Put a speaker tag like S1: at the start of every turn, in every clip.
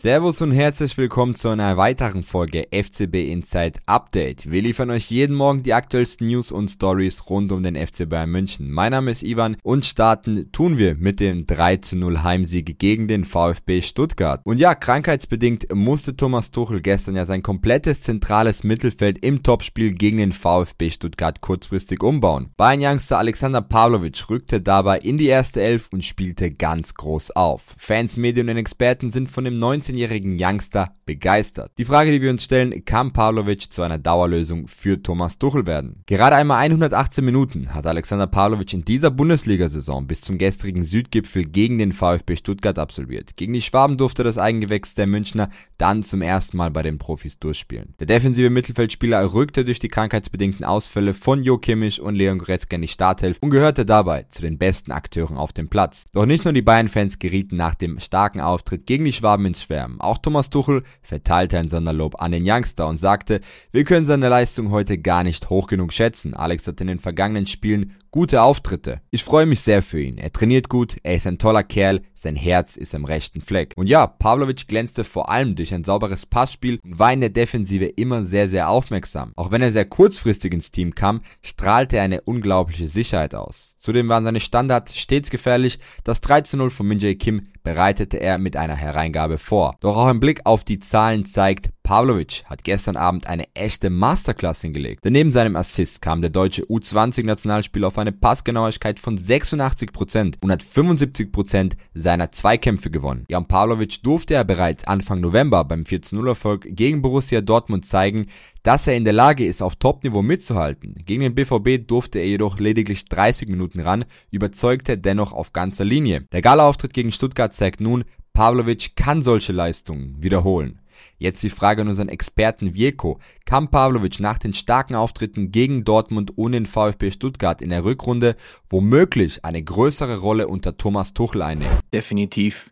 S1: Servus und herzlich willkommen zu einer weiteren Folge FCB Inside Update. Wir liefern euch jeden Morgen die aktuellsten News und Stories rund um den FC Bayern München. Mein Name ist Ivan und starten tun wir mit dem 3 zu 0 Heimsieg gegen den VfB Stuttgart. Und ja, krankheitsbedingt musste Thomas Tuchel gestern ja sein komplettes zentrales Mittelfeld im Topspiel gegen den VfB Stuttgart kurzfristig umbauen. Bayern Youngster Alexander Pavlovic rückte dabei in die erste Elf und spielte ganz groß auf. Fans, Medien und Experten sind von dem 19 19-jährigen Youngster begeistert. Die Frage, die wir uns stellen, kann Pavlovic zu einer Dauerlösung für Thomas Tuchel werden? Gerade einmal 118 Minuten hat Alexander Pavlovic in dieser Bundesliga-Saison bis zum gestrigen Südgipfel gegen den VfB Stuttgart absolviert. Gegen die Schwaben durfte das Eigengewächs der Münchner dann zum ersten Mal bei den Profis durchspielen. Der defensive Mittelfeldspieler rückte durch die krankheitsbedingten Ausfälle von Jo Kimmich und Leon Goretzka in die Startelf und gehörte dabei zu den besten Akteuren auf dem Platz. Doch nicht nur die Bayern-Fans gerieten nach dem starken Auftritt gegen die Schwaben ins Schwärmen. Auch Thomas Tuchel verteilte ein Sonderlob an den Youngster und sagte, wir können seine Leistung heute gar nicht hoch genug schätzen. Alex hat in den vergangenen Spielen gute Auftritte. Ich freue mich sehr für ihn. Er trainiert gut, er ist ein toller Kerl, sein Herz ist am rechten Fleck. Und ja, Pavlovic glänzte vor allem durch ein sauberes Passspiel und war in der Defensive immer sehr, sehr aufmerksam. Auch wenn er sehr kurzfristig ins Team kam, strahlte er eine unglaubliche Sicherheit aus. Zudem waren seine Standards stets gefährlich. Das 13-0 von Minjae Kim bereitete er mit einer Hereingabe vor. Doch auch ein Blick auf die Zahlen zeigt, Pavlovic hat gestern Abend eine echte Masterclass hingelegt. Daneben seinem Assist kam der deutsche U20-Nationalspieler auf eine Passgenauigkeit von 86% und hat 75% seiner Zweikämpfe gewonnen. Jan Pavlovic durfte er bereits Anfang November beim 4-0-Erfolg gegen Borussia Dortmund zeigen, dass er in der Lage ist, auf Topniveau mitzuhalten. Gegen den BVB durfte er jedoch lediglich 30 Minuten ran, überzeugte dennoch auf ganzer Linie. Der Gala-Auftritt gegen Stuttgart zeigt nun, Pavlovic kann solche Leistungen wiederholen. Jetzt die Frage an unseren Experten Vieco. Kann Pavlovic nach den starken Auftritten gegen Dortmund und den VfB Stuttgart in der Rückrunde womöglich eine größere Rolle unter Thomas Tuchel einnehmen?
S2: Definitiv.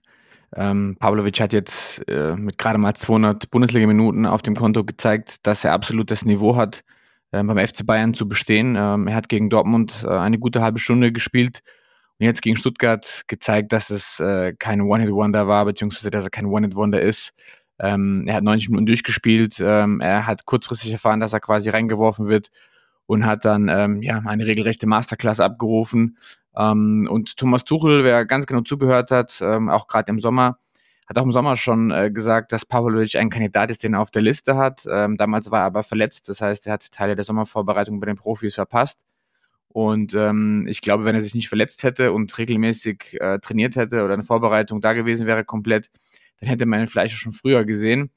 S2: Ähm, Pavlovic hat jetzt äh, mit gerade mal 200 Bundesliga-Minuten auf dem Konto gezeigt, dass er absolut das Niveau hat, äh, beim FC Bayern zu bestehen. Ähm, er hat gegen Dortmund äh, eine gute halbe Stunde gespielt und jetzt gegen Stuttgart gezeigt, dass es äh, kein One-Hit-Wonder war, beziehungsweise dass er kein One-Hit-Wonder ist. Ähm, er hat 90 Minuten durchgespielt. Ähm, er hat kurzfristig erfahren, dass er quasi reingeworfen wird und hat dann ähm, ja eine regelrechte Masterclass abgerufen. Ähm, und Thomas Tuchel, wer ganz genau zugehört hat, ähm, auch gerade im Sommer, hat auch im Sommer schon äh, gesagt, dass Pavlovic ein Kandidat ist, den er auf der Liste hat. Ähm, damals war er aber verletzt, das heißt, er hat Teile der Sommervorbereitung bei den Profis verpasst. Und ähm, ich glaube, wenn er sich nicht verletzt hätte und regelmäßig äh, trainiert hätte oder eine Vorbereitung da gewesen wäre komplett, dann hätte man ihn vielleicht schon früher gesehen.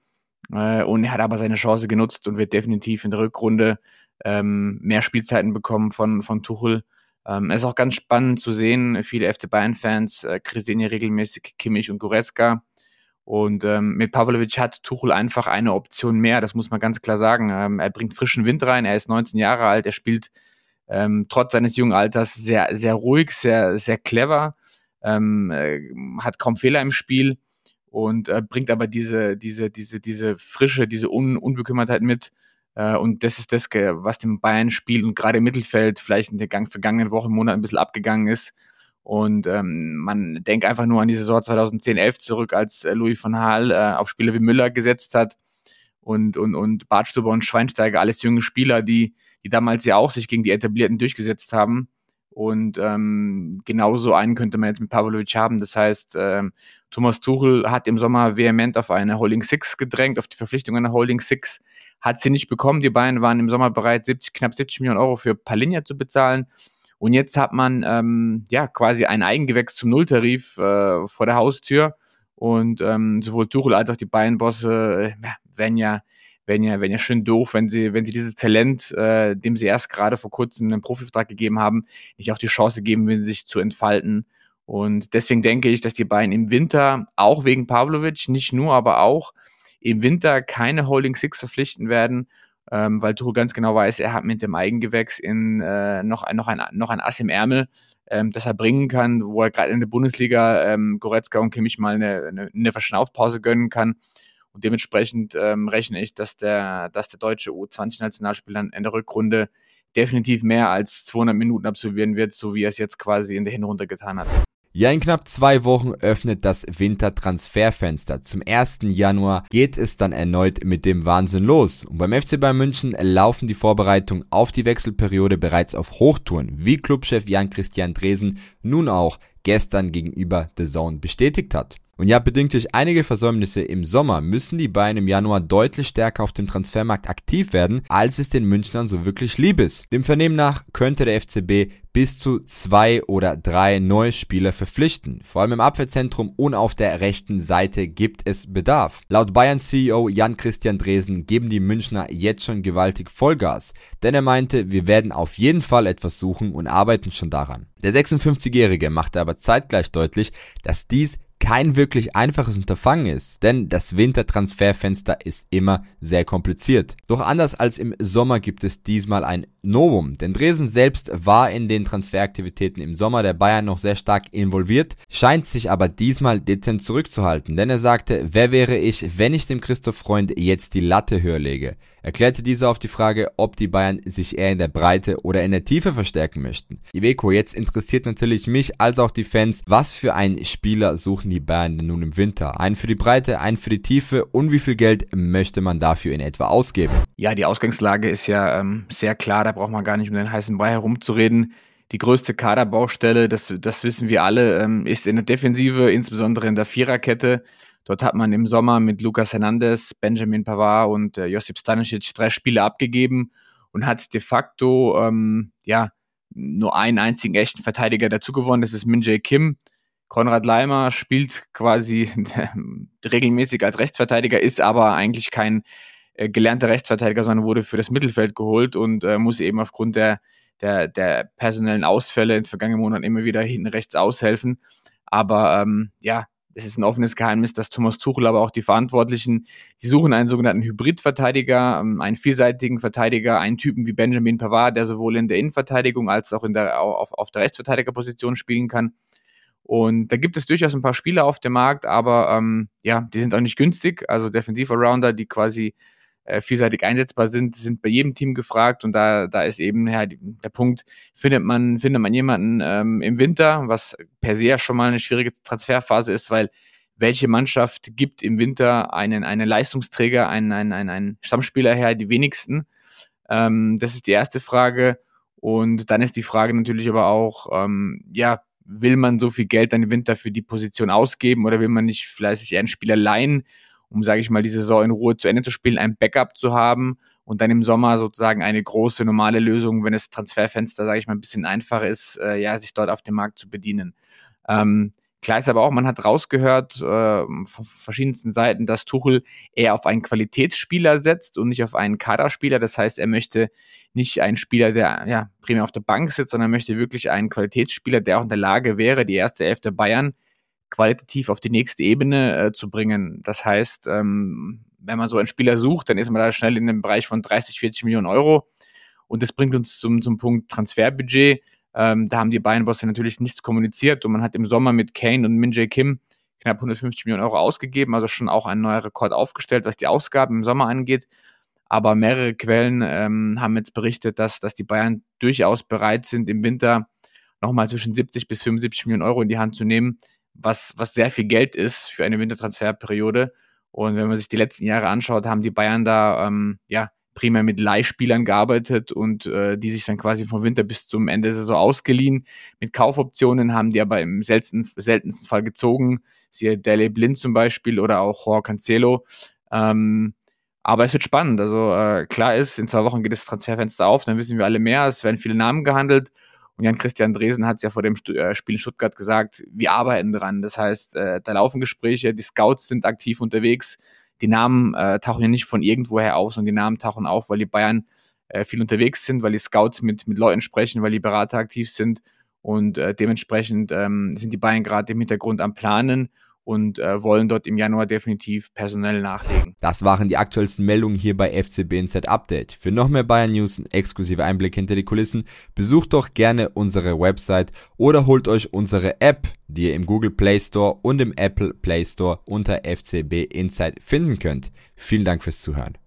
S2: Äh, und er hat aber seine Chance genutzt und wird definitiv in der Rückrunde ähm, mehr Spielzeiten bekommen von, von Tuchel. Ähm, es ist auch ganz spannend zu sehen, viele FC Bayern-Fans äh, kritisieren ja regelmäßig Kimmich und Goretzka. Und ähm, mit Pavlovic hat Tuchel einfach eine Option mehr, das muss man ganz klar sagen. Ähm, er bringt frischen Wind rein, er ist 19 Jahre alt, er spielt ähm, trotz seines jungen Alters sehr, sehr ruhig, sehr, sehr clever, ähm, äh, hat kaum Fehler im Spiel und äh, bringt aber diese, diese, diese, diese Frische, diese Un Unbekümmertheit mit. Äh, und das ist das, was dem Bayern-Spiel und gerade im Mittelfeld vielleicht in der vergangenen Woche, Monat ein bisschen abgegangen ist. Und ähm, man denkt einfach nur an die Saison 2010-11 zurück, als äh, Louis van Gaal äh, auf Spieler wie Müller gesetzt hat und, und, und Bartstuber und Schweinsteiger, alles junge Spieler, die, die damals ja auch sich gegen die Etablierten durchgesetzt haben. Und ähm, genauso einen könnte man jetzt mit Pavlovic haben. Das heißt, ähm, Thomas Tuchel hat im Sommer vehement auf eine Holding Six gedrängt, auf die Verpflichtung einer Holding Six. Hat sie nicht bekommen. Die beiden waren im Sommer bereit, 70, knapp 70 Millionen Euro für Palinja zu bezahlen. Und jetzt hat man ähm, ja quasi ein Eigengewächs zum Nulltarif äh, vor der Haustür. Und ähm, sowohl Tuchel als auch die Bayern-Bosse äh, werden ja werden ja, werden ja schön doof, wenn sie, wenn sie dieses Talent, äh, dem sie erst gerade vor kurzem einen Profivertrag gegeben haben, nicht auch die Chance geben, sich zu entfalten. Und deswegen denke ich, dass die beiden im Winter, auch wegen Pavlovic, nicht nur, aber auch im Winter keine Holding Six verpflichten werden, ähm, weil Tuchel ganz genau weiß, er hat mit dem Eigengewächs in, äh, noch, noch, ein, noch ein Ass im Ärmel, ähm, das er bringen kann, wo er gerade in der Bundesliga ähm, Goretzka und Kimmich mal eine, eine, eine Verschnaufpause gönnen kann. Und dementsprechend ähm, rechne ich, dass der, dass der deutsche U20-Nationalspieler in der Rückrunde definitiv mehr als 200 Minuten absolvieren wird, so wie er es jetzt quasi in der Hinrunde getan hat.
S1: Ja, in knapp zwei Wochen öffnet das Wintertransferfenster. Zum 1. Januar geht es dann erneut mit dem Wahnsinn los. Und beim FC Bayern München laufen die Vorbereitungen auf die Wechselperiode bereits auf Hochtouren, wie Clubchef Jan-Christian Dresen nun auch gestern gegenüber The Zone bestätigt hat. Und ja, bedingt durch einige Versäumnisse im Sommer müssen die Bayern im Januar deutlich stärker auf dem Transfermarkt aktiv werden, als es den Münchnern so wirklich lieb ist. Dem Vernehmen nach könnte der FCB bis zu zwei oder drei neue Spieler verpflichten. Vor allem im Abwehrzentrum und auf der rechten Seite gibt es Bedarf. Laut Bayern CEO Jan Christian Dresen geben die Münchner jetzt schon gewaltig Vollgas, denn er meinte, wir werden auf jeden Fall etwas suchen und arbeiten schon daran. Der 56-Jährige machte aber zeitgleich deutlich, dass dies kein wirklich einfaches Unterfangen ist, denn das Wintertransferfenster ist immer sehr kompliziert. Doch anders als im Sommer gibt es diesmal ein Novum, denn Dresden selbst war in den Transferaktivitäten im Sommer der Bayern noch sehr stark involviert, scheint sich aber diesmal dezent zurückzuhalten, denn er sagte, wer wäre ich, wenn ich dem Christoph Freund jetzt die Latte höher lege? Erklärte dieser auf die Frage, ob die Bayern sich eher in der Breite oder in der Tiefe verstärken möchten. Iveco, jetzt interessiert natürlich mich als auch die Fans, was für einen Spieler suchen die Bayern denn nun im Winter? Einen für die Breite, einen für die Tiefe und wie viel Geld möchte man dafür in etwa ausgeben?
S2: Ja, die Ausgangslage ist ja ähm, sehr klar, da braucht man gar nicht um den heißen Brei herumzureden. Die größte Kaderbaustelle, das, das wissen wir alle, ähm, ist in der Defensive, insbesondere in der Viererkette. Dort hat man im Sommer mit Lucas Hernandez, Benjamin Pavard und äh, Josip Stanisic drei Spiele abgegeben und hat de facto ähm, ja nur einen einzigen echten Verteidiger dazu gewonnen. Das ist Min Jae Kim. Konrad Leimer spielt quasi regelmäßig als Rechtsverteidiger, ist aber eigentlich kein äh, gelernter Rechtsverteidiger, sondern wurde für das Mittelfeld geholt und äh, muss eben aufgrund der, der, der personellen Ausfälle in den vergangenen Monaten immer wieder hinten rechts aushelfen. Aber ähm, ja, es ist ein offenes Geheimnis, dass Thomas Tuchel, aber auch die Verantwortlichen, die suchen einen sogenannten Hybridverteidiger, ähm, einen vielseitigen Verteidiger, einen Typen wie Benjamin Pavard, der sowohl in der Innenverteidigung als auch in der, auf, auf der Rechtsverteidigerposition spielen kann. Und da gibt es durchaus ein paar Spieler auf dem Markt, aber ähm, ja, die sind auch nicht günstig. Also Defensiv-Arounder, die quasi äh, vielseitig einsetzbar sind, sind bei jedem Team gefragt und da, da ist eben ja, der Punkt, findet man, findet man jemanden ähm, im Winter, was per se schon mal eine schwierige Transferphase ist, weil welche Mannschaft gibt im Winter einen, einen Leistungsträger, einen, einen, einen, Stammspieler her, die wenigsten? Ähm, das ist die erste Frage. Und dann ist die Frage natürlich aber auch, ähm, ja, will man so viel Geld dann im Winter für die Position ausgeben oder will man nicht eher einen Spieler leihen, um, sage ich mal, die Saison in Ruhe zu Ende zu spielen, ein Backup zu haben und dann im Sommer sozusagen eine große normale Lösung, wenn das Transferfenster, sage ich mal, ein bisschen einfacher ist, äh, ja, sich dort auf dem Markt zu bedienen. Ähm, Klar ist aber auch, man hat rausgehört äh, von verschiedensten Seiten, dass Tuchel eher auf einen Qualitätsspieler setzt und nicht auf einen Kaderspieler. Das heißt, er möchte nicht einen Spieler, der ja primär auf der Bank sitzt, sondern möchte wirklich einen Qualitätsspieler, der auch in der Lage wäre, die erste Elf der Bayern qualitativ auf die nächste Ebene äh, zu bringen. Das heißt, ähm, wenn man so einen Spieler sucht, dann ist man da schnell in dem Bereich von 30, 40 Millionen Euro. Und das bringt uns zum, zum Punkt Transferbudget. Ähm, da haben die Bayern-Bosse natürlich nichts kommuniziert und man hat im Sommer mit Kane und Min Jae Kim knapp 150 Millionen Euro ausgegeben, also schon auch ein neuer Rekord aufgestellt, was die Ausgaben im Sommer angeht. Aber mehrere Quellen ähm, haben jetzt berichtet, dass, dass die Bayern durchaus bereit sind, im Winter nochmal zwischen 70 bis 75 Millionen Euro in die Hand zu nehmen, was, was sehr viel Geld ist für eine Wintertransferperiode. Und wenn man sich die letzten Jahre anschaut, haben die Bayern da ähm, ja primär mit Leihspielern gearbeitet und äh, die sich dann quasi vom Winter bis zum Ende der Saison ausgeliehen. Mit Kaufoptionen haben die aber im seltensten, seltensten Fall gezogen. Siehe Dele Blind zum Beispiel oder auch Jorge Cancelo. Ähm, aber es wird spannend. Also äh, klar ist, in zwei Wochen geht das Transferfenster auf, dann wissen wir alle mehr. Es werden viele Namen gehandelt und Jan-Christian Dresen hat es ja vor dem äh, Spiel in Stuttgart gesagt, wir arbeiten dran. Das heißt, äh, da laufen Gespräche, die Scouts sind aktiv unterwegs. Die Namen äh, tauchen ja nicht von irgendwoher auf, sondern die Namen tauchen auf, weil die Bayern äh, viel unterwegs sind, weil die Scouts mit, mit Leuten sprechen, weil die Berater aktiv sind. Und äh, dementsprechend ähm, sind die Bayern gerade im Hintergrund am Planen und äh, wollen dort im Januar definitiv personell nachlegen.
S1: Das waren die aktuellsten Meldungen hier bei FCB Insight Update. Für noch mehr Bayern News und exklusive Einblick hinter die Kulissen, besucht doch gerne unsere Website oder holt euch unsere App, die ihr im Google Play Store und im Apple Play Store unter FCB Insight finden könnt. Vielen Dank fürs Zuhören.